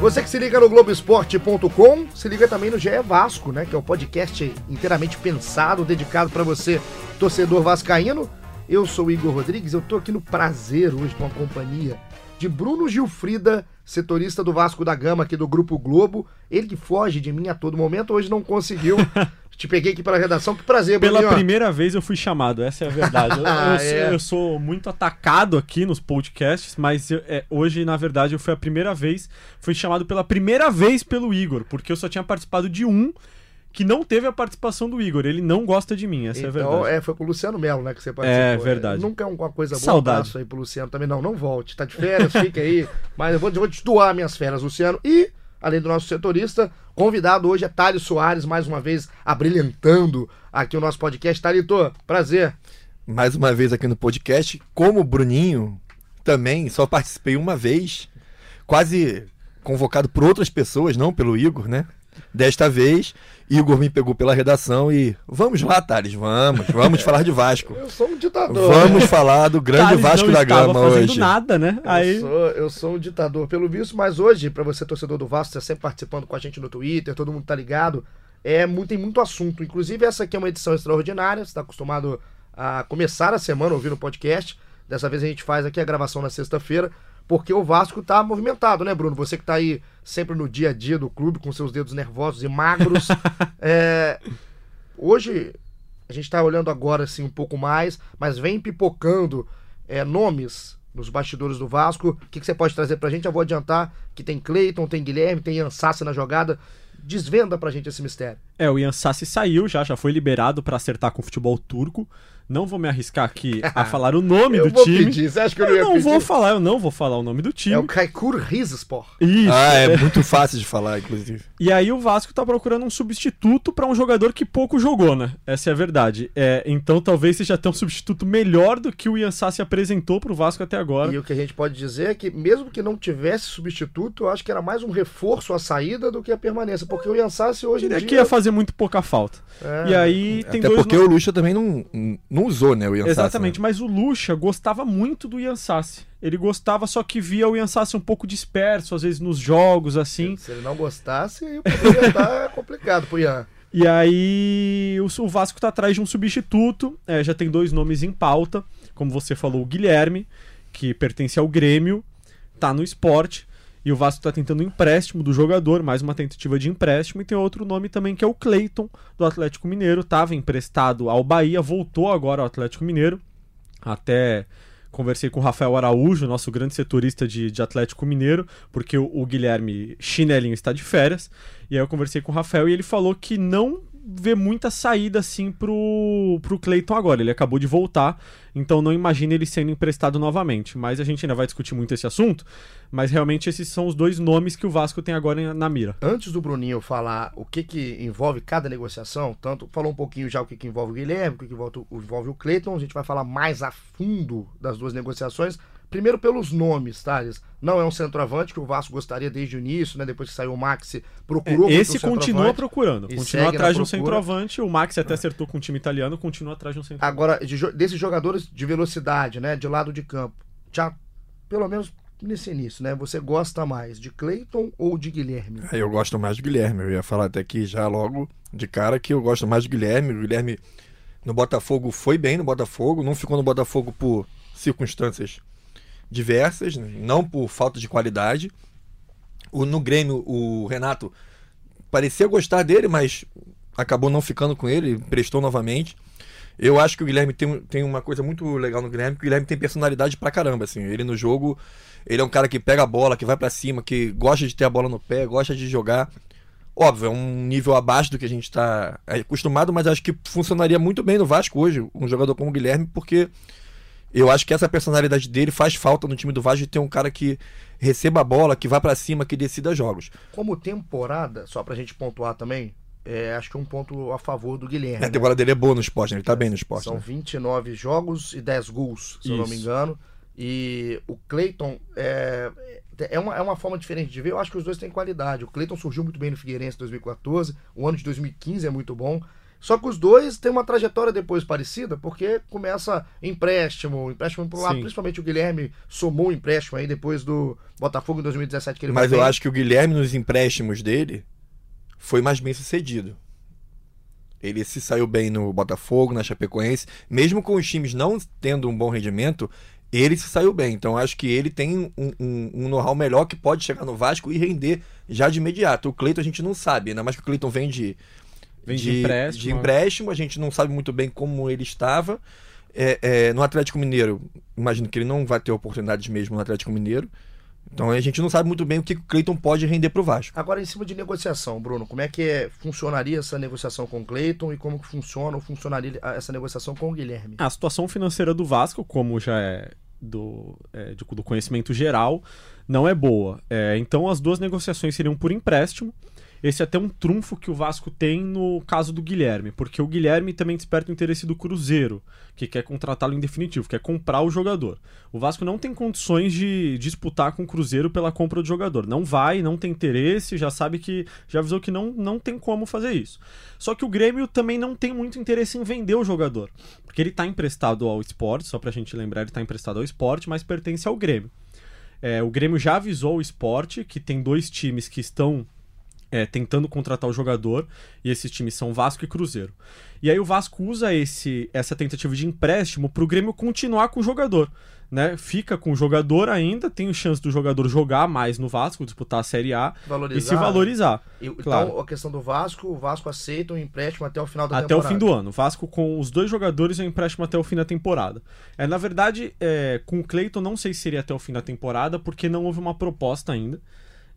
Você que se liga no Globoesporte.com, se liga também no GE Vasco, né? Que é o um podcast inteiramente pensado, dedicado para você, torcedor vascaíno. Eu sou o Igor Rodrigues, eu tô aqui no prazer hoje com a companhia de Bruno Gilfrida, setorista do Vasco da Gama aqui do Grupo Globo. Ele que foge de mim a todo momento, hoje não conseguiu. Te peguei aqui para a redação, que prazer, Pela Bruninho. primeira vez eu fui chamado, essa é a verdade. Eu, Ah, eu, sou- é. eu sou muito atacado aqui nos podcasts, mas eu- é, hoje, na verdade, eu fui a primeira vez, fui chamado pela primeira vez pelo Igor, porque eu só tinha participado de um que não teve a participação do Igor. Ele não gosta de mim, essa é a Então, verdade. é, foi pro Luciano Melo, né, que você participou. É, verdade. Nunca é uma coisa boa. Saudade. Abraço aí pro Luciano também. Não, não volte. Tá de férias, fica aí. Mas eu vou, vou te doar minhas férias, Luciano. E, além do nosso setorista, convidado hoje é Thales Soares, mais uma vez abrilhantando aqui o nosso podcast. Thalito, prazer. mais uma vez aqui no podcast. Como o Bruninho, também só participei uma vez, quase convocado por outras pessoas, não pelo Igor, né? Desta vez, Igor me pegou pela redação e vamos lá, Thales, vamos, vamos falar de Vasco. Eu sou um ditador. Vamos falar do grande Thales Vasco não da Gama hoje. nada, né? Aí, Eu, sou, eu sou um ditador pelo visto, mas hoje, pra você torcedor do Vasco, você sempre participando com a gente no Twitter, todo mundo tá ligado, é muito, tem muito assunto. Inclusive, essa aqui é uma edição extraordinária, você tá acostumado a começar a semana ouvindo o podcast. Dessa vez a gente faz aqui a gravação na sexta-feira, porque o Vasco tá movimentado, né, Bruno? Você que tá aí sempre no dia a dia do clube, com seus dedos nervosos e magros. é, hoje, a gente tá olhando agora assim um pouco mais, mas vem pipocando é, nomes nos bastidores do Vasco. O que, que você pode trazer pra gente? Eu vou adiantar que tem Cleiton, tem Guilherme, tem Ansassi na jogada. Desvenda pra gente esse mistério. é, o Ian Sassi saiu já, já foi liberado pra acertar com o futebol turco. Não vou me arriscar aqui a falar o nome do time. pedir. Você acha que eu não Eu ia não pedir? vou falar, eu não vou falar o nome do time. É o Kaikur Rizespor. Isso. Ah, é muito fácil de falar, inclusive. E aí o Vasco tá procurando um substituto pra um jogador que pouco jogou, né? Essa é a verdade. É, então talvez seja até um substituto melhor do que o Ian Sassi apresentou pro Vasco até agora. E o que a gente pode dizer é que, mesmo que não tivesse substituto, eu acho que era mais um reforço à saída do que a permanência. Porque o Yansassi hoje em Diria dia... que ia fazer muito pouca falta. É. E aí tem Até dois porque no- o Lucha também não, não usou, né, o Ian Sassi, Exatamente, né? mas o Lucha gostava muito do Ian Sassi. Ele gostava, só que via o Ian Sassi um pouco disperso, às vezes nos jogos, assim. Se ele não gostasse, aí poderia estar complicado pro Ian. E aí o, o Vasco tá atrás de um substituto. é, já tem dois nomes em pauta. Como você falou, o Guilherme, que pertence ao Grêmio, tá no esporte. E o Vasco tá tentando empréstimo do jogador, mais uma tentativa de empréstimo. E tem outro nome também que é o Cleiton, do Atlético Mineiro. Tava emprestado ao Bahia, voltou agora ao Atlético Mineiro. Até conversei com o Rafael Araújo, nosso grande setorista de, de Atlético Mineiro, porque o, o Guilherme Chinelinho está de férias. E aí eu conversei com o Rafael e ele falou que não vê muita saída assim pro, pro Cleiton agora. Ele acabou de voltar, então não imagina ele sendo emprestado novamente. Mas a gente ainda vai discutir muito esse assunto. Mas realmente esses são os dois nomes que o Vasco tem agora na mira. Antes do Bruninho falar o que, que envolve cada negociação, tanto falou um pouquinho já o que, que envolve o Guilherme, o que, que envolve o Cleiton, a gente vai falar mais a fundo das duas negociações. Primeiro pelos nomes, Thales. Não é um centroavante que o Vasco gostaria desde o início, né? Depois que saiu o Maxi, procurou É, Esse um continua procurando. Continua atrás de um centroavante. O Max até acertou com o time italiano, continua atrás de um centroavante. Agora, de desses jogadores de velocidade, né? De lado de campo. Já, pelo menos nesse início, né? Você gosta mais de Cleiton ou de Guilherme? Aí eu gosto mais do Guilherme. Eu ia falar até aqui já logo de cara que eu gosto mais do Guilherme. O Guilherme no Botafogo foi bem no Botafogo, não ficou no Botafogo por circunstâncias diversas, não por falta de qualidade. O, no Grêmio, o Renato parecia gostar dele, mas acabou não ficando com ele, prestou novamente. Eu acho que o Guilherme tem, tem uma coisa muito legal no Guilherme, que o Guilherme tem personalidade pra caramba, assim. Ele no jogo, ele é um cara que pega a bola, que vai pra cima, que gosta de ter a bola no pé, gosta de jogar. Óbvio, é um nível abaixo do que a gente tá acostumado, mas acho que funcionaria muito bem no Vasco hoje, um jogador como o Guilherme, porque eu acho que essa personalidade dele faz falta no time do Vasco de ter um cara que receba a bola, que vá pra cima, que decida jogos. Como temporada, só pra gente pontuar também, é, acho que é um ponto a favor do Guilherme. A né? temporada dele é boa no esporte, né? ele tá bem no esporte. São né? 29 jogos e 10 gols, se eu não me Isso. engano. E o Cleiton é, é, uma, é uma forma diferente de ver. Eu acho que os dois têm qualidade. O Cleiton surgiu muito bem no Figueirense em 2014. O ano de 2015 é muito bom. Só que os dois têm uma trajetória depois parecida, porque começa empréstimo, empréstimo pro lado, principalmente o Guilherme somou um empréstimo aí depois do Botafogo em 2017 que ele Mas eu bem. acho que o Guilherme, nos empréstimos dele, foi mais bem sucedido. Ele se saiu bem no Botafogo, na Chapecoense. Mesmo com os times não tendo um bom rendimento, ele se saiu bem. Então acho que ele tem um, um, um know-how melhor que pode chegar no Vasco e render já de imediato. O Cleiton a gente não sabe, ainda mais que o Cleiton vem de, Vem de empréstimo. de empréstimo, a gente não sabe muito bem como ele estava. É, é, no Atlético Mineiro, imagino que ele não vai ter oportunidades mesmo no Atlético Mineiro. Então a gente não sabe muito bem o que o Cleiton pode render pro Vasco. Agora, em cima de negociação, Bruno, como é que é- funcionaria essa negociação com o Cleiton e como que funciona ou funcionaria essa negociação com o Guilherme? A situação financeira do Vasco, como já é do, é, de- do conhecimento geral, não é boa. É, então as duas negociações seriam por empréstimo. Esse é até um trunfo que o Vasco tem no caso do Guilherme, porque o Guilherme também desperta o interesse do Cruzeiro, que quer contratá-lo em definitivo, quer comprar o jogador. O Vasco não tem condições de disputar com o Cruzeiro pela compra do jogador. Não vai, não tem interesse, já sabe que. Já avisou que não, não tem como fazer isso. Só que o Grêmio também não tem muito interesse em vender o jogador. Porque ele está emprestado ao esporte, só pra gente lembrar, ele está emprestado ao esporte, mas pertence ao Grêmio. É, o Grêmio já avisou o esporte que tem dois times que estão é, tentando contratar o jogador, e esses times são Vasco e Cruzeiro. E aí o Vasco usa esse, essa tentativa de empréstimo pro Grêmio continuar com o jogador. Né? Fica com o jogador ainda, tem chance do jogador jogar mais no Vasco, disputar a Série A Valorizar. e se valorizar. E- Então, claro. a questão do Vasco, o Vasco aceita um empréstimo até o final da até o temporada. fim do ano. O Vasco com os dois jogadores é um empréstimo até o fim da temporada. É, na verdade, é, com o Cleiton não sei se seria até o fim da temporada, porque não houve uma proposta ainda.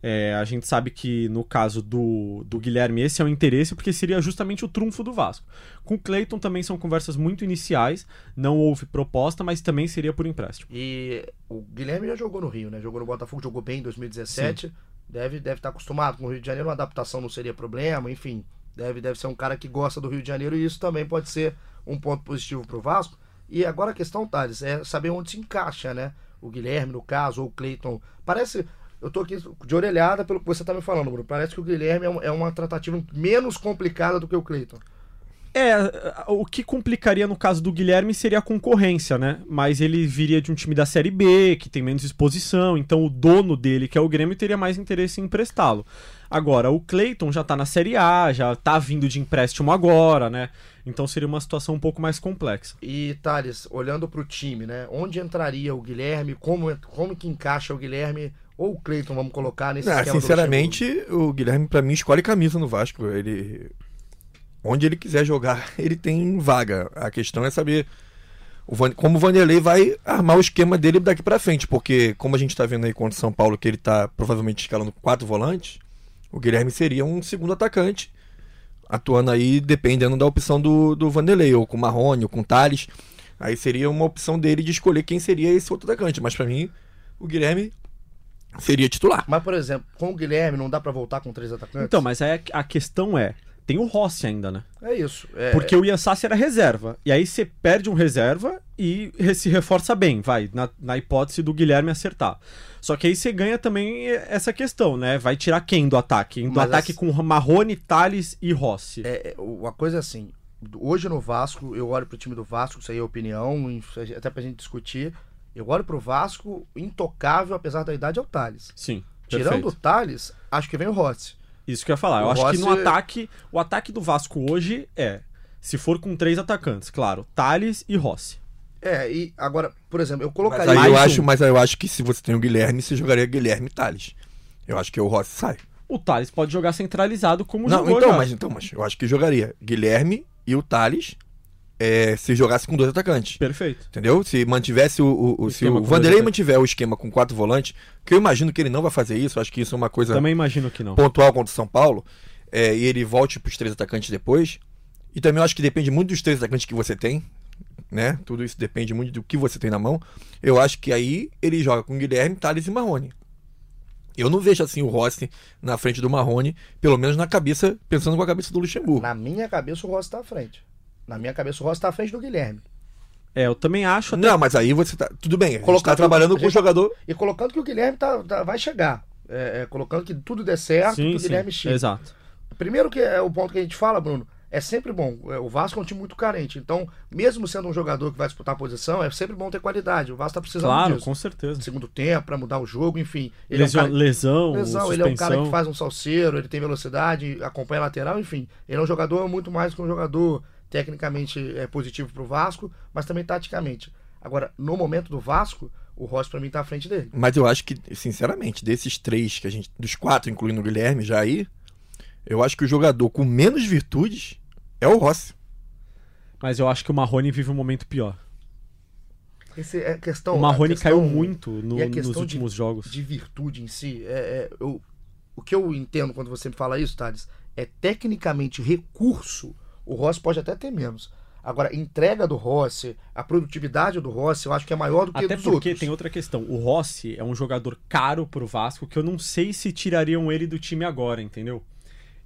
É, a gente sabe que no caso do, do Guilherme esse é o interesse, porque seria justamente o trunfo do Vasco. Com o Cleiton também são conversas muito iniciais, não houve proposta, mas também seria por empréstimo. E o Guilherme já jogou no Rio, né? Jogou no Botafogo, jogou bem em 2017. Deve, deve estar acostumado com o Rio de Janeiro, uma adaptação não seria problema, enfim. Deve, deve ser um cara que gosta do Rio de Janeiro e isso também pode ser um ponto positivo pro Vasco. E agora a questão, Thales, é saber onde se encaixa, né? O Guilherme, no caso, ou o Cleiton. Parece. Eu tô aqui de orelhada pelo que você tá me falando, Bruno. Parece que o Guilherme é um- é uma tratativa menos complicada do que o Cleiton. É, o que complicaria no caso do Guilherme seria a concorrência, né? Mas ele viria de um time da Série B, que tem menos exposição, então o dono dele, que é o Grêmio, teria mais interesse em emprestá-lo. Agora, o Cleiton já tá na Série A, já tá vindo de empréstimo agora, né? Então seria uma situação um pouco mais complexa. E Thales, olhando pro time, né? Onde entraria o Guilherme? Como, como que encaixa o Guilherme ou o Cleiton, vamos colocar nesse do sinceramente, o Guilherme, pra mim, escolhe camisa no Vasco. Ele. Onde ele quiser jogar, ele tem vaga. A questão é saber o Van- como o Vanderlei vai armar o esquema dele daqui pra frente. Porque, como a gente tá vendo aí contra o São Paulo, que ele tá provavelmente escalando quatro volantes, o Guilherme seria um segundo atacante. Atuando aí, dependendo da opção do, do Vanderlei, ou com o Marrone, ou com o Thales. Aí seria uma opção dele de escolher quem seria esse outro atacante. Mas pra mim, o Guilherme seria titular. Mas, por exemplo, com o Guilherme não dá pra voltar com três atacantes? Então, mas aí a questão é, tem o Rossi ainda, né? É isso. É, Porque o Ian Sassi era reserva. E aí você perde um reserva e se reforça bem, vai, na, na hipótese do Guilherme acertar. Só que aí você ganha também essa questão, né? Vai tirar quem do ataque? Do Mas ataque com Marrone, Thales e Rossi. é, é, o- a coisa é assim. Hoje no Vasco, eu olho pro time do Vasco, isso aí é opinião, até pra gente discutir. Eu olho pro Vasco, intocável, apesar da idade, é o Thales. Sim, Tirando o perfeito. Acho que vem o Rossi. Isso que eu ia falar. Eu O acho que no Rossi- ataque, o ataque do Vasco hoje é, se for com três atacantes, claro, Thales e Rossi. É, e agora, por exemplo, eu Mas colocaria. aí, Mais eu um. acho, mas aí eu acho que se você tem o Guilherme, você jogaria Guilherme e Thales. Eu acho que o Rossi sai. O Thales pode jogar centralizado como não, jogou então, já. mas, então, mas eu acho que jogaria Guilherme e o Thales é, se jogasse com dois atacantes. Perfeito. Entendeu? Se mantivesse o. o- o- se o Vanderlei mantiver o esquema com quatro volantes, que eu imagino que ele não vai fazer isso, acho que isso é uma coisa Também imagino que não. pontual contra o São Paulo, é, e ele volte para os três atacantes depois. E também eu acho que depende muito dos três atacantes que você tem, né? Tudo isso depende muito do que você tem na mão. Eu acho que aí ele joga com Guilherme, Thales e Marrone. Eu não vejo assim o Rossi na frente do Marrone, pelo menos na cabeça, pensando com a cabeça do Luxemburgo. Na minha cabeça, o Rossi tá à frente. Na minha cabeça, o Rossi tá à frente do Guilherme. É, eu também acho até Não, mas aí você tá. Tudo bem, Colocar- tá trabalhando com o gente- jogador. E colocando que o Guilherme tá, tá- vai chegar. É, é, colocando que tudo der certo, que Sim, o Guilherme sim, chega. exato. Primeiro que é o ponto que a gente fala, Bruno, é sempre bom. É, O Vasco é um time muito carente. Então, mesmo sendo um jogador que vai disputar a posição, é sempre bom ter qualidade. O Vasco tá precisando Claro, disso. com certeza. Segundo tempo, pra mudar o jogo, enfim. Ele Lesão, é um cara... lesão, Lesão, ele é um cara que faz um salseiro, ele tem velocidade, acompanha a lateral, enfim. Ele é um jogador muito mais que um jogador tecnicamente é, positivo pro Vasco, mas também taticamente. Agora, no momento do Vasco, o Rossi pra mim tá à frente dele. Mas eu acho que, sinceramente, desses três que a gente. Dos quatro, incluindo o Guilherme já aí, eu acho que o jogador com menos virtudes é o Rossi. Mas eu acho que o Marrone vive um momento pior. Esse é questão. o Marrone questão- caiu muito no- e a nos últimos de, jogos. de virtude em si, é, é, eu, o que eu entendo quando você me fala isso, Thales, é tecnicamente recurso, o Rossi pode até ter menos. Agora, entrega do Rossi, a produtividade do Rossi, eu acho que é maior do que Até dos porque outros. tem outra questão. O Rossi é um jogador caro pro Vasco que eu não sei se tirariam ele do time agora, entendeu?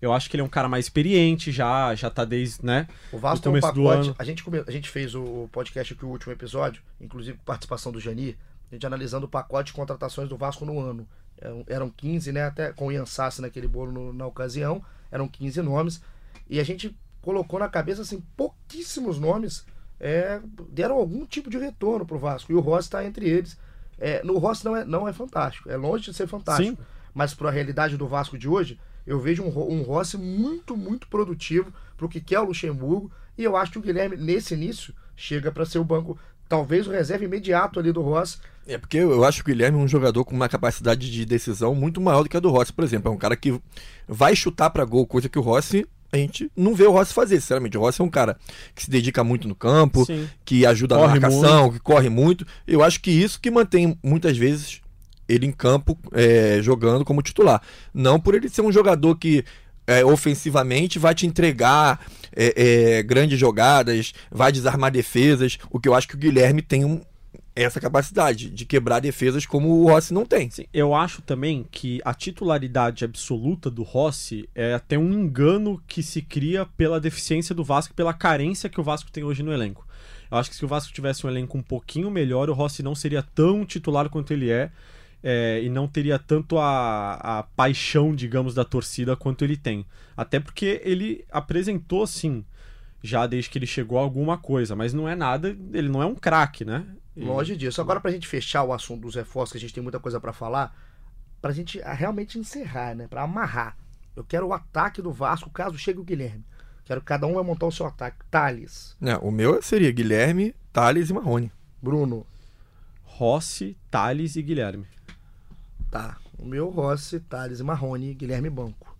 Eu acho que ele é um cara mais experiente, já já tá desde, né? O Vasco no tem um começo do pacote. ano. A gente, a gente fez o podcast aqui, o último episódio, inclusive com participação do Jani, a gente analisando o pacote de contratações do Vasco no ano. Eram, eram 15, né? Até com o Ian Sassi naquele bolo no- na ocasião, eram 15 nomes. E a gente colocou na cabeça assim, pouquíssimos nomes é, deram algum tipo de retorno pro Vasco. E o Rossi está entre eles. É, no Rossi não é, não é fantástico, é longe de ser fantástico. Sim. Mas para a realidade do Vasco de hoje, eu vejo um, um Rossi muito, muito produtivo pro que quer o Luxemburgo. E eu acho que o Guilherme, nesse início, chega para ser o banco, talvez o reserva imediato ali do Rossi. É porque eu acho que o Guilherme é um jogador com uma capacidade de decisão muito maior do que a do Rossi, por exemplo. É um cara que vai chutar pra gol, coisa que o Rossi. A gente não vê o Rossi fazer, sinceramente. O Rossi é um cara que se dedica muito no campo, Sim. que ajuda Corre na marcação, que corre muito. Eu acho que isso que mantém muitas vezes ele em campo é, jogando como titular. Não por ele ser um jogador que é, ofensivamente vai te entregar é, é, grandes jogadas, vai desarmar defesas. O que eu acho que o Guilherme tem um- essa capacidade de quebrar defesas como o Rossi não tem. Sim, eu acho também que a titularidade absoluta do Rossi é até um engano que se cria pela deficiência do Vasco, pela carência que o Vasco tem hoje no elenco. Eu acho que se o Vasco tivesse um elenco um pouquinho melhor, o Rossi não seria tão titular quanto ele é, é, e não teria tanto a, a paixão, digamos, da torcida quanto ele tem. Até porque ele apresentou, sim, já desde que ele chegou alguma coisa, mas não é nada, ele não é um craque, né? E- Longe disso. Agora, pra gente fechar o assunto dos reforços, que a gente tem muita coisa para falar, pra gente ah, realmente encerrar, né? Pra amarrar. Eu quero o ataque do Vasco caso chegue o Guilherme. Quero que cada um vai montar o seu ataque. Thales, É, o meu seria Guilherme, Thales e Marrone. Bruno, Rossi, Thales e Guilherme. tá. O meu, Rossi, Thales e Marrone, Guilherme Banco.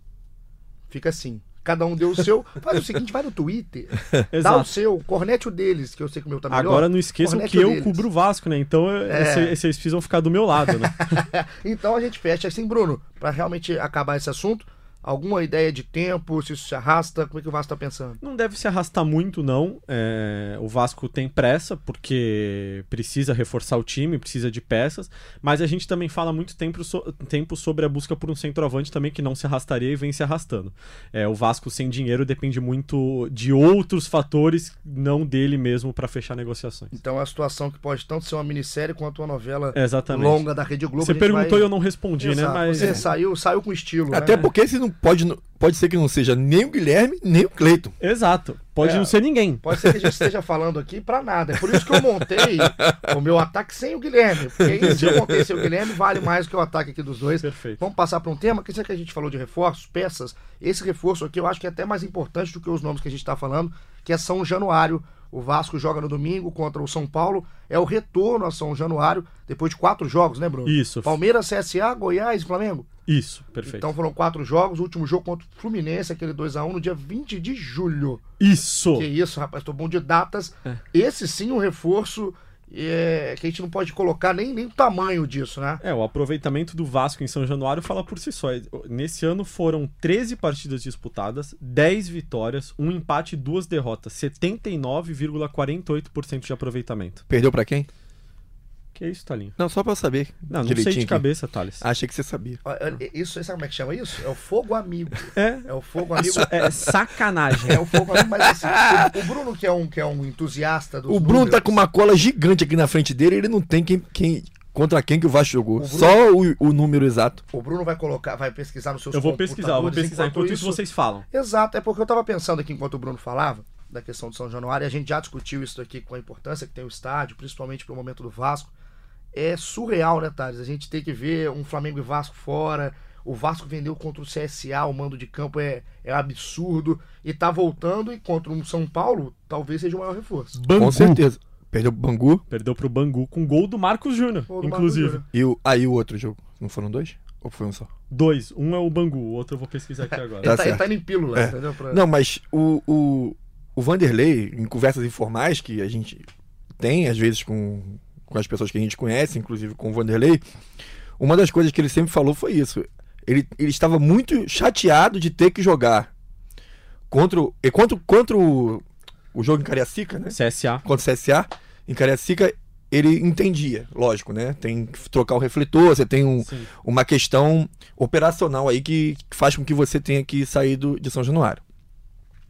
Fica assim. Cada um deu o seu. Faz o seguinte, vai no Twitter, dá o seu, cornete o deles, que eu sei que o meu tá melhor. Agora não esqueçam que eu deles. cubro o Vasco, né? Então É. vocês precisam ficar do meu lado, né? então a gente fecha assim, Bruno, pra realmente acabar esse assunto. Alguma ideia de tempo, se isso se arrasta, como é que o Vasco tá pensando? Não deve se arrastar muito, não. É, o Vasco tem pressa, porque precisa reforçar o time, precisa de peças. Mas a gente também fala muito tempo, so- tempo sobre a busca por um centroavante também que não se arrastaria e vem se arrastando. É, o Vasco sem dinheiro depende muito de outros fatores, não dele mesmo, para fechar negociações. Então é uma situação que pode tanto ser uma minissérie quanto uma novela Exatamente. longa da Rede Globo. Você perguntou vai- e eu não respondi, Exato. né? Mas Você saiu, saiu com estilo. Até né? porque se não pode, pode ser que não seja nem o Guilherme, nem o Cleiton. Exato. Pode É. não ser ninguém. Pode ser que a gente esteja falando aqui pra nada. É por isso que eu montei o meu ataque sem o Guilherme. Porque aí, se eu montei sem o Guilherme, vale mais que o ataque aqui dos dois. Perfeito. Vamos passar para um tema, que já que a gente falou de reforços, peças, esse reforço aqui eu acho que é até mais importante do que os nomes que a gente está falando, que é São Januário. O Vasco joga no domingo contra o São Paulo. É o retorno a São Januário, depois de quatro jogos, né, Bruno? Isso. Palmeiras, CSA, Goiás e Flamengo. Isso, perfeito. Então foram quatro jogos. O último jogo contra o Fluminense, aquele 2x1, no dia 20 de julho. Isso! Que isso, rapaz, tô bom de datas. É. Esse sim um reforço é, que a gente não pode colocar nem, nem o tamanho disso, né? É, o aproveitamento do Vasco em São Januário fala por si só. Nesse ano foram 13 partidas disputadas, 10 vitórias, um empate e duas derrotas. 79,48% de aproveitamento. Perdeu pra quem? Que é isso, Talinho? Não, só pra eu saber. Não, não sei de aqui. cabeça, Thales. Achei que você sabia. Olha, Isso, sabe como é que chama isso? É o fogo amigo. É, É o fogo amigo. isso é sacanagem. É o fogo amigo, mas assim, o, o Bruno, que é um, que é um entusiasta dos O Bruno tá números, com uma cola gigante aqui na frente dele, ele não tem quem, quem contra quem que o Vasco jogou. O Bruno- Só o, o número exato. O Bruno vai colocar, vai pesquisar nos seus Eu vou pesquisar, eu vou pesquisar. Enquanto isso, vocês falam. Exato, é porque eu tava pensando aqui enquanto o Bruno falava da questão do São Januário, e a gente já discutiu isso aqui com a importância que tem o estádio, principalmente pro momento do Vasco. É surreal, né, Thales? A gente tem que ver um Flamengo e Vasco fora. O Vasco vendeu contra o CSA, o mando de campo é, é absurdo. E tá voltando e contra um São Paulo, talvez seja o maior reforço. Bangu. Com certeza. Perdeu pro Bangu. Perdeu pro Bangu com gol do Marcos Júnior, inclusive. Marcos Júnior. E o, aí o outro jogo. Não foram dois? Ou foi um só? Dois. Um é o Bangu, o outro eu vou pesquisar aqui agora. Ele Tá tá, ele tá indo em pílula, É. entendeu? Pra- Não, mas o, o, o Vanderlei, em conversas informais que a gente tem, às vezes, com, com as pessoas que a gente conhece, inclusive com o Vanderlei, uma das coisas que ele sempre falou foi isso. Ele, ele estava muito chateado de ter que jogar contra, o- e contra, o- contra o, o jogo em Cariacica, né? CSA. contra o CSA, em Cariacica, ele entendia, lógico, né? Tem que trocar o refletor, você tem um, uma questão operacional aí que que faz com que você tenha que sair do, de São Januário.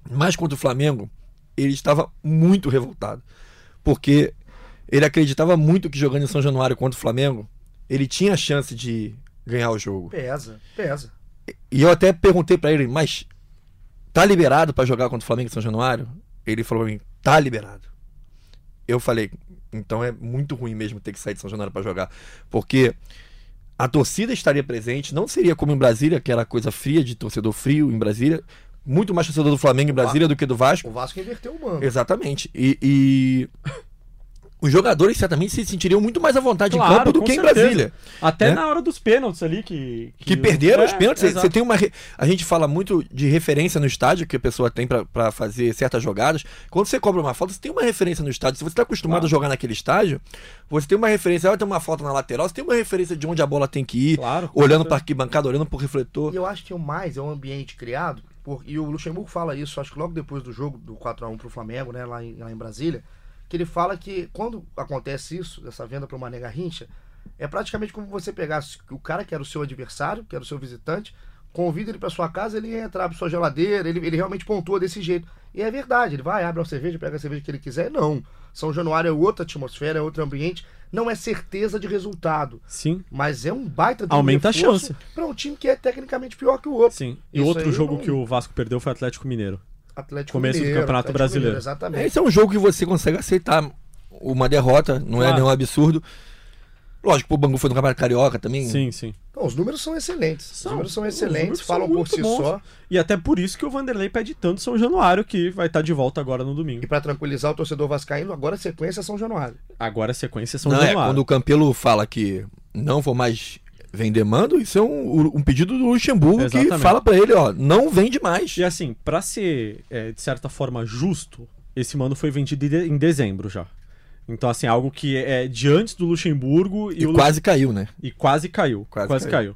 Mas contra o Flamengo, ele estava muito revoltado. Porque ele acreditava muito que jogando em São Januário contra o Flamengo, ele tinha a chance de ganhar o jogo. Pesa, pesa. E eu até perguntei pra ele, mas tá liberado pra jogar contra o Flamengo em São Januário? Ele falou pra mim, tá liberado. Eu falei, então é muito ruim mesmo ter que sair de São Januário pra jogar, porque a torcida estaria presente, não seria como em Brasília, que era coisa fria de torcedor frio em Brasília, muito mais torcedor do Flamengo em Brasília do que do Vasco. O Vasco inverteu o mando. Exatamente. E, e os jogadores certamente se sentiriam muito mais à vontade em Claro, campo do que em certeza. Brasília Até né? na hora dos pênaltis ali que. que perderam É, os pênaltis. Você- exato. Você tem uma. re- A gente fala muito de referência no estádio que a pessoa tem pra- pra fazer certas jogadas. Quando você cobra uma falta, você tem uma referência no estádio. Se você está acostumado Claro. a jogar naquele estádio, você tem uma referência. Vai ter uma falta na lateral, você tem uma referência de onde a bola tem que ir, Claro, olhando pra arquibancada, olhando pro refletor. E eu acho que o mais é um ambiente criado, por, e o Luxemburgo fala isso, acho que logo depois do jogo do 4x1 pro Flamengo, né, lá em, lá em Brasília, que ele fala que quando acontece isso, essa venda pro Mané Garrincha, é praticamente como você pegasse o cara que era o seu adversário, que era o seu visitante, convida ele pra sua casa, ele ia entrar pra sua geladeira, ele, ele realmente pontua desse jeito. E é verdade, ele vai, abre uma cerveja, pega a cerveja que ele quiser. Não. São Januário é outra atmosfera, é outro ambiente. Não é certeza de resultado. Sim, Mas é um baita de um Aumenta a chance. pra um time que é tecnicamente pior que o outro. sim. E Isso outro jogo não- que o Vasco perdeu foi o Atlético Mineiro. Atlético Começo do Mineiro, Campeonato Atlético Brasileiro. Mineiro, exatamente. Esse é um jogo que você consegue aceitar uma derrota, não é Claro. nenhum absurdo. Lógico, o Bangu foi no Campeonato Carioca também. Sim, sim. Não, os números são excelentes. São. os números são excelentes, números são falam por muito si bons. só. E até por isso que o Vanderlei pede tanto São Januário, que vai estar de volta agora no domingo. E pra tranquilizar o torcedor vascaíno, agora a sequência é São Januário. Agora a sequência é São Não, é, Januário. quando o Campelo fala que não vou mais vender mando, isso é um, um pedido do Luxemburgo que Exatamente. fala pra ele, ó, não vende mais. E assim, pra ser, é, de certa forma, justo, esse mano foi vendido em de- em dezembro já. Então, assim, algo que é de antes do Luxemburgo e, E o Lu- quase caiu, né? e quase caiu. Quase Quase, caiu. caiu.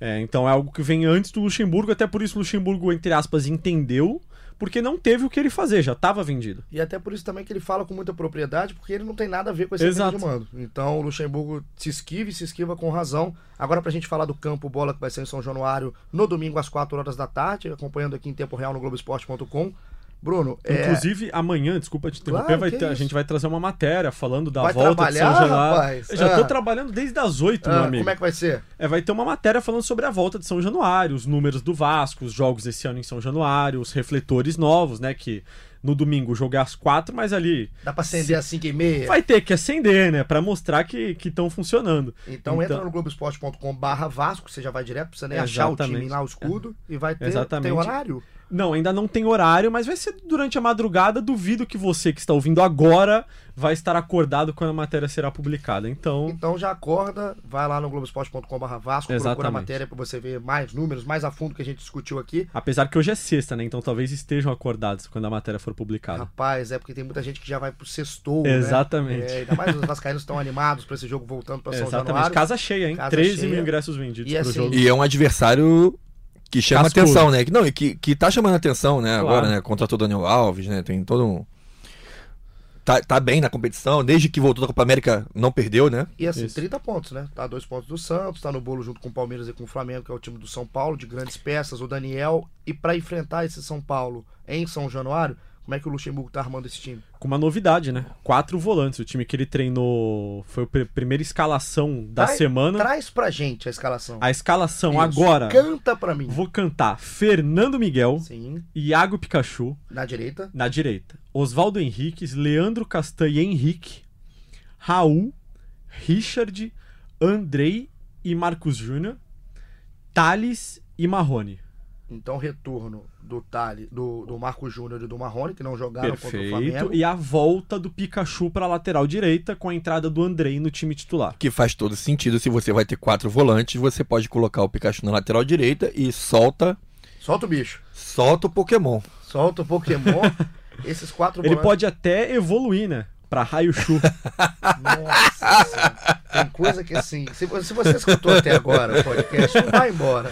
É, então é algo que vem antes do Luxemburgo, até por isso o Luxemburgo, entre aspas, entendeu, porque não teve o que ele fazer, já estava vendido. E até por isso também que ele fala com muita propriedade, porque ele não tem nada a ver com esse Exato. de mando. Então o Luxemburgo se esquiva e se esquiva com razão. Agora pra gente falar do campo bola que vai ser em São Januário no domingo às 4 horas da tarde, acompanhando aqui em tempo real no Globoesporte.com. Bruno, é, Inclusive, amanhã, desculpa te interromper, Claro, ter- a gente vai trazer uma matéria falando da Vai volta de São Januário. rapaz? Eu já tô Ah. trabalhando desde as 8, ah, meu amigo. como é que vai ser? É, vai ter uma matéria falando sobre a volta de São Januário, os números do Vasco, os jogos esse ano em São Januário, os refletores novos, né? Que no domingo jogo é às 4, mas ali Dá pra acender às 5 e meia? vai ter que acender, né? Pra mostrar que estão funcionando. Então, entra no Globoesporte.com barra Vasco, você já vai direto, precisa nem achar o time lá, o escudo, e vai ter Exatamente. tem horário. Não, ainda não tem horário, mas vai ser durante a madrugada. Duvido que você que está ouvindo agora vai estar acordado quando a matéria será publicada. Então, Então já acorda, vai lá no globoesporte.com barra Vasco, procura a matéria pra você ver mais números, mais a fundo que a gente discutiu aqui. apesar que hoje é sexta, né? Então talvez estejam acordados quando a matéria for publicada. Rapaz, é porque tem muita gente que já vai pro sextou, né? Exatamente. É, ainda mais os vascaínos estão animados pra esse jogo voltando pra São Exatamente. Januário. Casa cheia, hein? Casa 13 cheia. mil ingressos vendidos E pro assim, jogo. E é um adversário que chama Cascudo. atenção, né? Que, não, e que, que tá chamando atenção, né? Claro. Agora, né? Contratou o Daniel Alves, né? Tem todo um. Tá, tá bem na competição, desde que voltou da Copa América não perdeu, né? E assim, Isso. 30 pontos, né? Tá dois pontos do Santos, tá no bolo junto com o Palmeiras e com o Flamengo, que é o time do São Paulo, de grandes peças, o Daniel. E pra enfrentar esse São Paulo em São Januário, Como é que o Luxemburgo tá armando esse time? Com uma novidade, né? Quatro volantes. O time que ele treinou foi a pr- primeira escalação da Traz- semana. Traz pra gente a escalação. A escalação Isso. agora. Canta pra mim. Vou cantar Fernando Miguel, Sim, Iago Pikachu na direita. na direita, Oswaldo Henriques, Leandro Castanha Henrique, Raul, Richard, Andrei e Marcos Júnior, Thales e Marrone. Então, retorno do Tali, do, do Marco Júnior e do Marrone, que não jogaram contra o Perfeito. Flamengo. E a volta do Pikachu para lateral direita com a entrada do Andrei no time titular. Que faz todo sentido. Se você vai ter quatro volantes, você pode colocar o Pikachu na lateral direita e solta, Solta o bicho. solta o Pokémon. Solta o Pokémon. Esses quatro Ele volantes- pode até evoluir, né? Pra Raichu. Nossa senhora. Tem coisa que assim. Se, se você escutou até agora o podcast, não vai embora.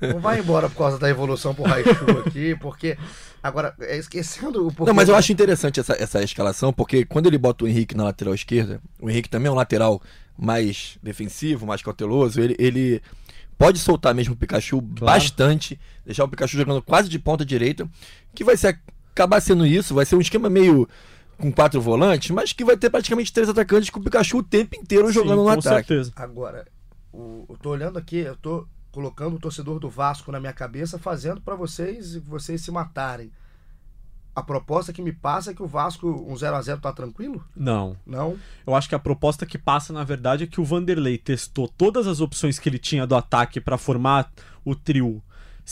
Não vai embora por causa da evolução pro Raichu aqui, porque. Agora, é, esquecendo o. Não, mas eu acho interessante essa, essa escalação, porque quando ele bota o Henrique na lateral esquerda, o Henrique também é um lateral mais defensivo, mais cauteloso, ele, ele pode soltar mesmo o Pikachu bastante, deixar o Pikachu jogando quase de ponta direita, que vai ser, acabar sendo isso, vai ser um esquema meio com quatro volantes, mas que vai ter praticamente três atacantes com o Pikachu o tempo inteiro jogando Sim, no com ataque. certeza. Agora, o- eu tô olhando aqui, eu tô colocando o torcedor do Vasco na minha cabeça, fazendo pra vocês vocês se matarem. A proposta que me passa é que o Vasco, um 0 a 0 tá tranquilo? Não. Não. Eu acho que a proposta que passa, na verdade, é que o Vanderlei testou todas as opções que ele tinha do ataque pra formar o trio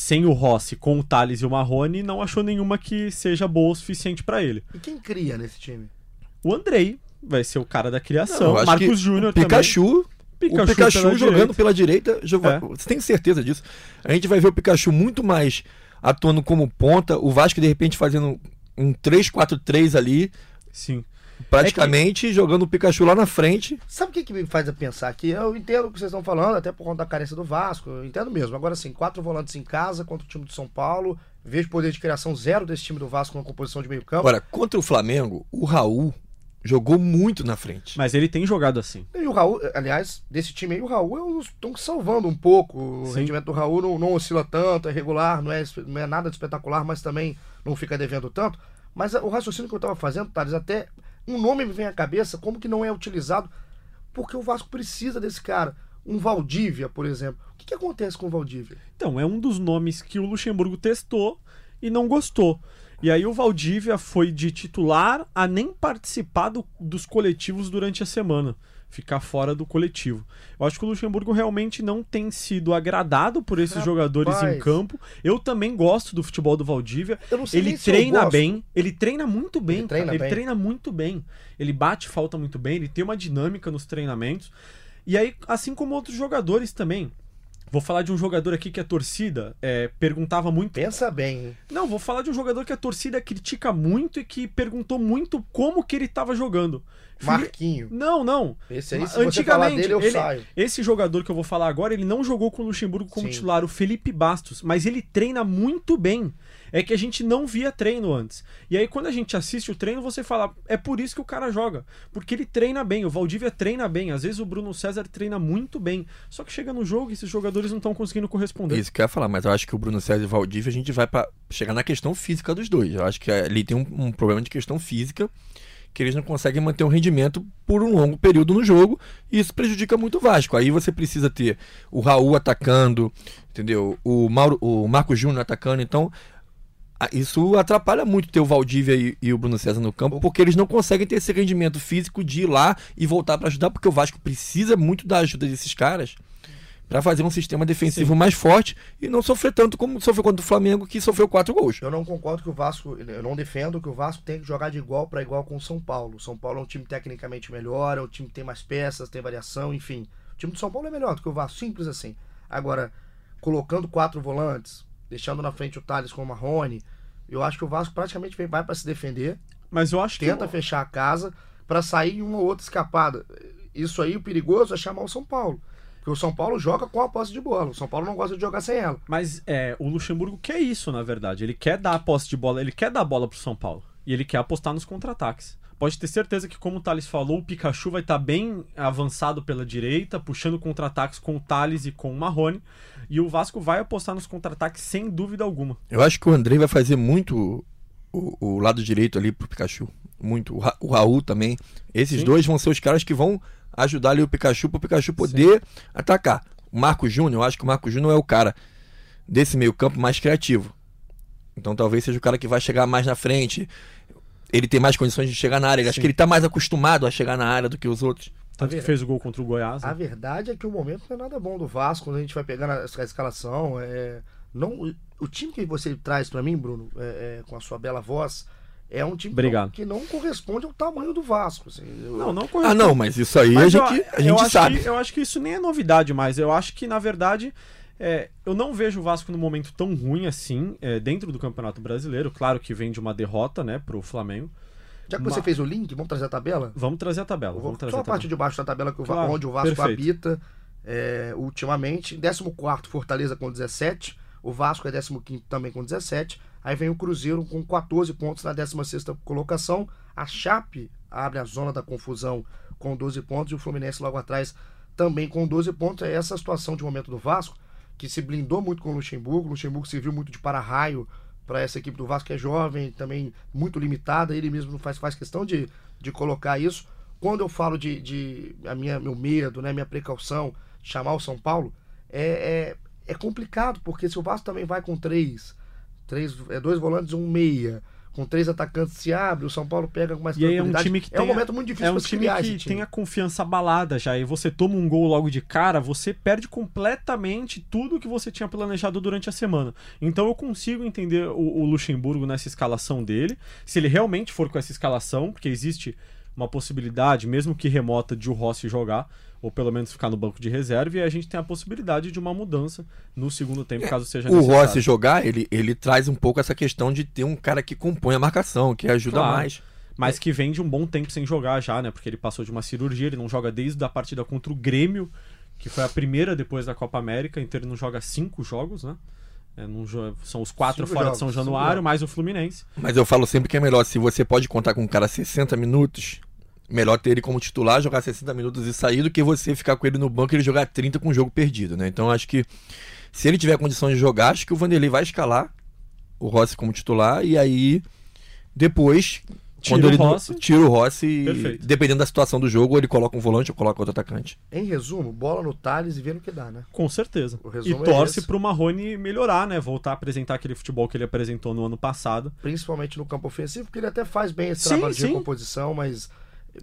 sem o Rossi, com o Thales e o Marrone, não achou nenhuma que seja boa o suficiente pra ele. E quem cria nesse time? O Andrei vai ser o cara da Não, criação. acho Marcos Júnior o Pikachu, também. o Pikachu pela jogando direita. pela direita, jo- É. você tem certeza disso. A gente vai ver o Pikachu muito mais atuando como ponta, o Vasco de repente fazendo um 3-4-3 ali, Sim. Praticamente jogando o Pikachu lá na frente. Sabe o que, que me faz a pensar aqui? Eu entendo o que vocês estão falando, até por conta da carência do Vasco, eu entendo mesmo. Agora, assim, quatro volantes em casa contra o time do São Paulo, vejo poder de criação zero desse time do Vasco na composição de meio campo. Agora, contra o Flamengo, o Raul jogou muito na frente. Mas ele tem jogado assim. E o Raul, aliás, desse time aí, o Raul estão salvando um pouco. O Sim. rendimento do Raul não, não oscila tanto, é regular, não é, não é nada de espetacular, mas também não fica devendo tanto. Mas o raciocínio que eu tava fazendo, Thales, até um nome me vem à cabeça, como que não é utilizado, porque o Vasco precisa desse cara. Um Valdívia, por exemplo. O que, que acontece com o Valdívia? Então, é um dos nomes que o Luxemburgo testou e não gostou. E aí o Valdívia foi de titular a nem participar do- dos coletivos durante a semana. Ficar fora do coletivo. Eu acho que o Luxemburgo realmente não tem sido agradado por esses Rapaz. jogadores em campo. Eu também gosto do futebol do Valdívia. Eu não sei Ele treina bem, ele treina muito bem, Ele treina ele bem. treina muito bem. Ele bate falta muito bem, ele tem uma dinâmica nos treinamentos. E aí, assim como outros jogadores também. Vou falar de um jogador aqui que a torcida é, perguntava muito. Pensa bem? Não, vou falar de um jogador que a torcida critica muito e que perguntou muito como que ele estava jogando. Marquinho. Não, não. Esse aí, se você falar antigamente, dele, eu ele- saio. Esse jogador que eu vou falar agora, ele não jogou com o Luxemburgo como Sim. titular, o Felipe Bastos, mas ele treina muito bem. É que a gente não via treino antes. E aí, quando a gente assiste o treino, você fala, é por isso que o cara joga. Porque ele treina bem, o Valdívia treina bem. Às vezes o Bruno César treina muito bem. Só que chega no jogo e esses jogadores não estão conseguindo corresponder. Isso que eu ia falar, mas eu acho que o Bruno César e o Valdívia a gente vai para chegar na questão física dos dois. Eu acho que ali tem um, um problema de questão física que eles não conseguem manter um rendimento por um longo período no jogo e isso prejudica muito o Vasco. Aí você precisa ter o Raul atacando, entendeu? O, Mauro, o Marco Júnior atacando, então isso atrapalha muito ter o Valdívia e, e o Bruno César no campo, porque eles não conseguem ter esse rendimento físico de ir lá e voltar para ajudar, porque o Vasco precisa muito da ajuda desses caras para fazer um sistema defensivo mais forte e não sofrer tanto como sofreu contra o Flamengo, que sofreu quatro gols. Eu não concordo que o Vasco, eu não defendo que o Vasco tem que jogar de igual para igual com o São Paulo. O São Paulo é um time tecnicamente melhor, é um time que tem mais peças, tem variação, enfim. O time do São Paulo é melhor do que o Vasco, simples assim. Agora, colocando quatro volantes, deixando na frente o Thales com o Marrone, eu acho que o Vasco praticamente vai para se defender, Mas eu acho que. tenta fechar a casa para sair em uma ou outra escapada. Isso aí, o perigoso é chamar o São Paulo. Porque o São Paulo joga com a posse de bola. O São Paulo não gosta de jogar sem ela. Mas é, o Luxemburgo quer isso, na verdade. Ele quer dar a posse de bola, ele quer dar a bola pro São Paulo. E ele quer apostar nos contra-ataques. Pode ter certeza que, como o Thales falou, o Pikachu vai estar bem avançado pela direita, puxando contra-ataques com o Thales e com o Marrone. E o Vasco vai apostar nos contra-ataques sem dúvida alguma. Eu acho que o Andrei vai fazer muito o, o lado direito ali pro Pikachu. Muito. O, Ra o Raul também. Esses Sim. dois vão ser os caras que vão ajudar ali o Pikachu pro Pikachu poder atacar. O Marco Júnior, eu acho que o Marco Júnior é o cara desse meio campo mais criativo. Então talvez seja o cara que vai chegar mais na frente. Ele tem mais condições de chegar na área. Acho Sim. que ele tá mais acostumado a chegar na área do que os outros. Tanto que fez o gol contra o Goiás. né? A verdade é que o momento não é nada bom do Vasco, quando a gente vai pegar a, a escalação. É, não, o time que você traz pra mim, Bruno, é, é, com a sua bela voz, é um time Obrigado. que não corresponde ao tamanho do Vasco. assim. Eu- Não, não Ah, não, mas isso aí Mas a eu- gente, a eu gente acho sabe. que- eu acho que isso nem é novidade mais. Eu acho que, na verdade, é, eu não vejo o Vasco num momento tão ruim assim, é, dentro do Campeonato Brasileiro. Claro que vem de uma derrota, né, pro Flamengo. Já que você Ma- fez o link, vamos trazer a tabela? Vamos trazer a tabela. Vamos trazer só a a parte de baixo da tabela que Claro, onde o Vasco perfeito. habita é, ultimamente. 14 Fortaleza com 17. O Vasco é 15 também com 17. Aí vem o Cruzeiro com 14 pontos na 16 colocação. A Chape abre a zona da confusão com 12 pontos. E o Fluminense logo atrás também com 12 pontos. É essa a situação de momento do Vasco, que se blindou muito com o Luxemburgo. O Luxemburgo serviu muito de para-raio para essa equipe do Vasco, que é jovem, também muito limitada. Ele mesmo não faz, faz questão de, de colocar isso. Quando eu falo de, de a minha, meu medo, né, minha precaução, chamar o São Paulo, é, é, é complicado, porque se o Vasco também vai com três, três é, dois volantes e um meia, com três atacantes se abre, o São Paulo pega com mais E é um time que é um a- momento muito difícil É um time que time. tem a confiança abalada já. E você toma um gol logo de cara, você perde completamente tudo que você tinha planejado durante a semana. Então eu consigo entender o, o Luxemburgo nessa escalação dele. Se ele realmente for com essa escalação, porque existe uma possibilidade, mesmo que remota, de o Rossi jogar, ou pelo menos ficar no banco de reserva, e a gente tem a possibilidade de uma mudança no segundo tempo, caso seja O necessário. Rossi jogar, ele, ele traz um pouco essa questão de ter um cara que compõe a marcação, que ajuda Claro. mais. Mas que vem de um bom tempo sem jogar já, né? Porque ele passou de uma cirurgia, ele não joga desde a partida contra o Grêmio, que foi a primeira depois da Copa América, então ele não joga cinco jogos, né? É, não jo- São os quatro Cinco fora jogos, de São Januário, mais o Fluminense. Mas eu falo sempre que é melhor, se você pode contar com um cara 60 minutos, melhor ter ele como titular, jogar 60 minutos e sair, do que você ficar com ele no banco e ele jogar 30 com o jogo perdido, né? Então acho que se ele tiver condições de jogar, acho que o Vanderlei vai escalar o Rossi como titular e aí depois Tira quando o ele Rossi. tira o Rossi, e, Perfeito. dependendo da situação do jogo, ele coloca um volante ou coloca outro atacante. Em resumo, bola no Thales e vê no que dá, né? Com certeza. E é torce esse. pro Marrone melhorar, né? Voltar a apresentar aquele futebol que ele apresentou no ano passado. Principalmente no campo ofensivo, porque ele até faz bem esse Sim, trabalho de sim. recomposição, mas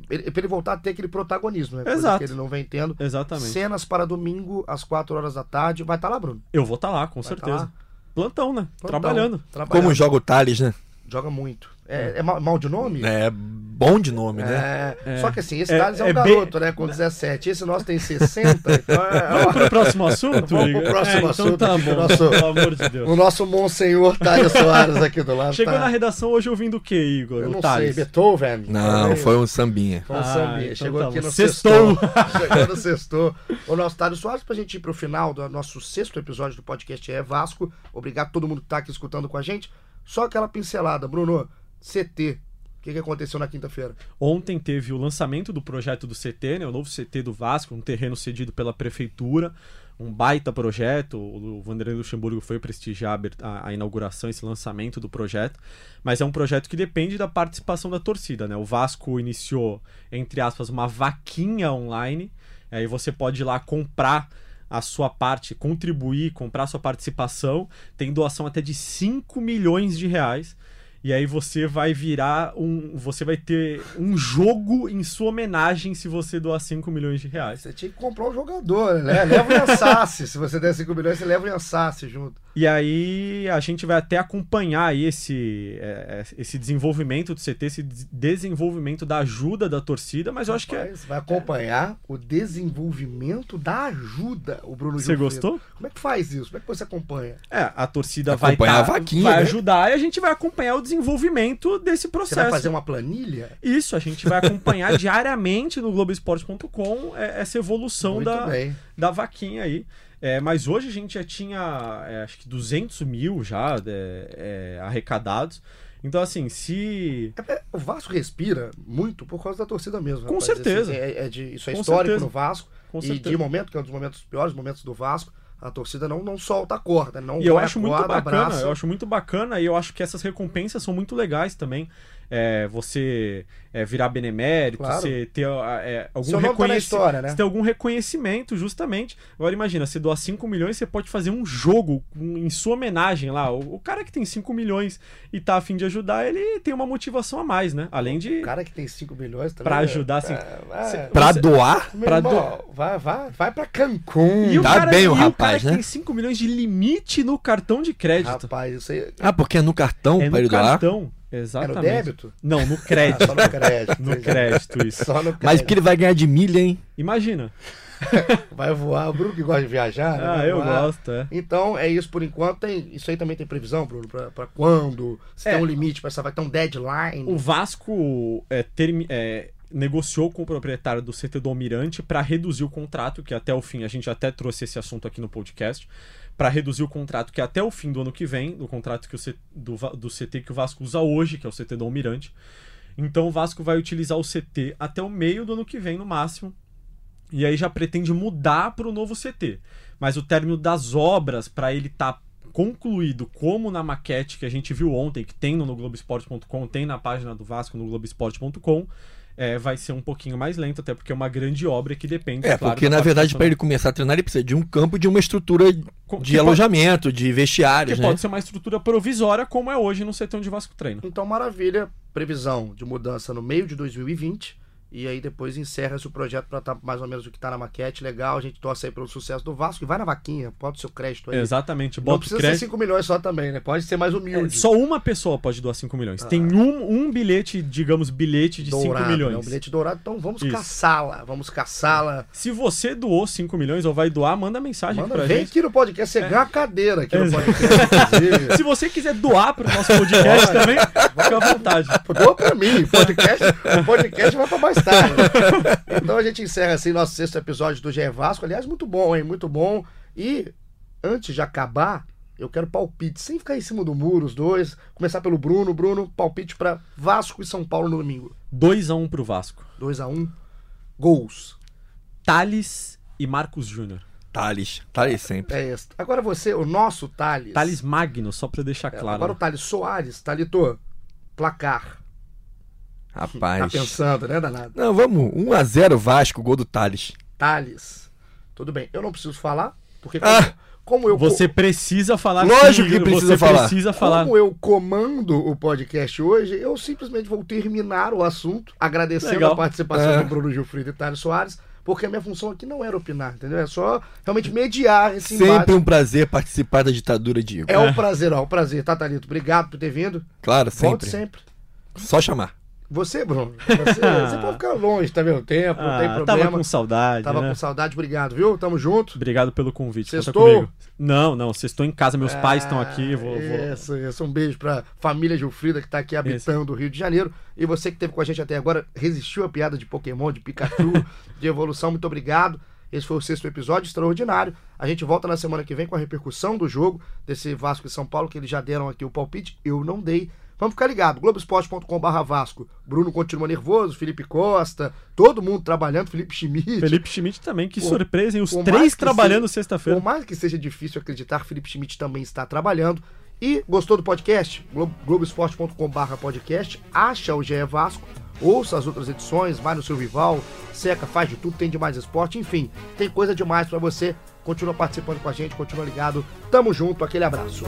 ele, pra ele voltar a ter aquele protagonismo, né? Coisa Exato. que ele não vem tendo. Exatamente. Cenas para domingo, às 4 horas da tarde. Vai estar lá, Bruno? Eu vou estar lá, com Vai tá certeza. lá? Plantão, né? Plantão, Trabalhando. trabalhando. Como joga o Thales, né? Joga muito. É, é mal, de nome? É bom de nome, né? É, É. Só que assim, esse É- Thales é, um é bem- garoto, né? Com 17. Esse nosso tem 60. Então é, Vamos pro próximo assunto, Vamos pro Igor? próximo É, então assunto tá aqui, bom, nosso- pelo amor de Deus. o nosso Monsenhor Thales Soares aqui do lado. Chegou tá- na redação hoje ouvindo o que, Igor? Eu o não Thales? sei, Beethoven? Não, foi um sambinha. Foi um Ah, sambinha. então Chegou tá aqui bom. no Sextou. sextou. Chegou no sextou. O nosso Thales Soares, pra gente ir pro final do nosso sexto episódio do podcast é Vasco. Obrigado a todo mundo que tá aqui escutando com a gente. Só aquela pincelada, Bruno. CT. O que, que aconteceu na quinta-feira? Ontem teve o lançamento do projeto do CT, né, o novo CT do Vasco, um terreno cedido pela prefeitura, um baita projeto. O Vanderlei Luxemburgo foi prestigiar a inauguração, esse lançamento do projeto, mas é um projeto que depende da participação da torcida. Né? O Vasco iniciou, entre aspas, uma vaquinha online, aí você pode ir lá comprar a sua parte, contribuir, comprar sua participação, tem doação até de 5 milhões de reais. E aí você vai virar um. Você vai ter um jogo em sua homenagem se você doar 5 milhões de reais. Você tinha que comprar um jogador, né? Leva o Yansassi. Se você der 5 milhões, você leva o Yansassi junto. E aí a gente vai até acompanhar aí esse, é, é, esse desenvolvimento do CT, esse des- desenvolvimento da ajuda da torcida, mas eu acho que é. Vai acompanhar o desenvolvimento da ajuda, o Bruno Você Gilfredo. gostou? Como é que faz isso? Como é que você acompanha? É, a torcida vai, Acompanhar tá- a vaquinha, vai né? ajudar e a gente vai acompanhar o desenvolvimento desse Você processo. vai fazer uma planilha? Isso, a gente vai acompanhar diariamente no Globoesporte.com é, essa evolução Muito da, bem. da vaquinha aí. É, mas hoje a gente já tinha, é, acho que 200 mil já é, é, arrecadados. Então, assim, se. É, o Vasco respira muito por causa da torcida mesmo. Com rapaz. certeza. É- é de- isso é Com histórico certeza. no Vasco. Com e certeza. de momento, que é um dos momentos piores momentos do Vasco, a torcida não, não solta a corda, não E eu acho muito corda, bacana, abraça. eu acho muito bacana e eu acho que essas recompensas são muito legais também. É, você é, virar benemérito, Claro. você ter é, algum tá reconhecimento. história, né? Você ter algum reconhecimento, justamente. Agora imagina, você doar 5 milhões, você pode fazer um jogo em sua homenagem lá. O, o cara que tem 5 milhões e tá afim de ajudar, ele tem uma motivação a mais, né? Além de. O cara que tem 5 milhões também. Pra é- ajudar, assim, é, vai- cê- Pra Você- doar? Pra irmão, vai, vai, vai pra Cancún. Tá cara, bem o o rapaz, cara que né? tem 5 milhões de limite no cartão de crédito. Rapaz, isso aí Ah, porque é no cartão é pra ele doar? cartão. é Exatamente. no débito? Não, no Ah, crédito. só no crédito. no crédito, isso. Só no crédito. Mas o que ele vai ganhar de milha, hein? Imagina. Vai voar. O Bruno que gosta de viajar, né? Ah, eu voar. gosto, é. Então, é isso por enquanto. Tem, isso aí também tem previsão, Bruno? Pra, pra quando? Se É. tem um limite pra essa, vai ter um deadline? O Vasco é, termi- é, negociou com o proprietário do CT do Almirante para reduzir o contrato, que até o fim, a gente até trouxe esse assunto aqui no podcast, para reduzir o contrato que até o fim do ano que vem, do contrato que o C- do, do CT que o Vasco usa hoje, que é o CT do Almirante. Então o Vasco vai utilizar o CT até o meio do ano que vem, no máximo. E aí já pretende mudar para o novo CT. Mas o término das obras, para ele estar concluído, como na maquete que a gente viu ontem, que tem no Globoesporte.com, tem na página do Vasco no Globoesporte.com, é, vai ser um pouquinho mais lento, até porque é uma grande obra que depende. É, claro, porque da na verdade pra ele começar a treinar ele precisa de um campo, de uma estrutura de que alojamento, de Que vestiários, né? pode ser uma estrutura provisória, como é hoje no onde o Vasco treina. Então, maravilha. Previsão de mudança no meio de 2020. E aí depois encerra-se o projeto pra estar mais ou menos o que tá na maquete. Legal, a gente torce aí pelo sucesso do Vasco. E vai na vaquinha, bota o seu crédito aí. Exatamente, Não bota o precisa crédito. ser 5 milhões só também, né? Pode ser mais É, humilde. só uma pessoa pode doar 5 milhões. Ah. Tem um, um bilhete, digamos, bilhete de 5 dourado, milhões. né? Um bilhete dourado. Então vamos caçá-la. Vamos caçá-la. Se você doa 5 milhões ou vai doar, manda mensagem Manda, pra vem gente. aqui no podcast. Você ganha uma cadeira aqui no podcast. Se você quiser doar pro nosso podcast também, fica à vontade. Doa pra mim. O podcast, o podcast vai pra mais tarde. Então a gente encerra assim nosso sexto episódio do GE Vasco. Aliás, muito bom, hein? Muito bom. E antes de acabar, eu quero palpite, sem ficar em cima do muro, os dois. Começar pelo Bruno. Bruno, palpite pra Vasco e São Paulo no domingo. 2x1 pro Vasco. 2 a 1 Gols. Thales e Marcos Júnior. Thales. Thales sempre. É esse. Agora você, o nosso Thales. Thales Magno, só pra deixar É, claro. Agora o Thales Soares. Thalito, placar. Tá Rapaz. pensando, né, danado? Não, vamos. 1x0 Vasco, gol do Thales. Thales. Tudo bem. Eu não preciso falar, porque como, Ah! como eu Você precisa falar Lógico que precisa você falar. precisa falar. Como eu comando o podcast hoje, eu simplesmente vou terminar o assunto agradecendo Legal. a participação É. do Bruno Gilfrida e Thales Soares, porque a minha função aqui não era opinar, entendeu? É só realmente mediar esse Sempre embate. um prazer participar da ditadura de Igor. É um prazer, ó, um prazer, tá, Thalito? Obrigado por ter vindo. Claro, Volte sempre. sempre. Só chamar. Você, Bruno, você, você pode ficar longe, tá vendo? Tempo, não tem Ah, problema. tava com saudade, Tava né? com saudade, obrigado, viu? Tamo junto. Obrigado pelo convite. Sextou? comigo. Não, não, vocês estão em casa, meus pais estão aqui. Ah, Vou, vou- Isso, isso. Um beijo pra família Gilfrida que tá aqui habitando o Rio de Janeiro. E você que esteve com a gente até agora, resistiu à piada de Pokémon, de Pikachu, de evolução, muito obrigado. Esse foi o sexto episódio extraordinário. A gente volta na semana que vem com a repercussão do jogo, desse Vasco e São Paulo, que eles já deram aqui o palpite. Eu não dei. Vamos ficar ligado, Globoesporte.com.br Vasco. Bruno continua nervoso, Felipe Costa, todo mundo trabalhando, Felipe Schmidt. Felipe Schmidt também, que Por- surpresa, hein? Os por três trabalhando Por sexta-feira. mais que seja difícil acreditar, Felipe Schmidt também está trabalhando. E gostou do podcast? Glo- Globoesporte.com.br podcast. Acha o GE Vasco. Ouça as outras edições, vai no seu rival, seca, faz de tudo, tem demais esporte, enfim, tem coisa demais pra você. Continua participando com a gente, continua ligado. Tamo junto, aquele abraço.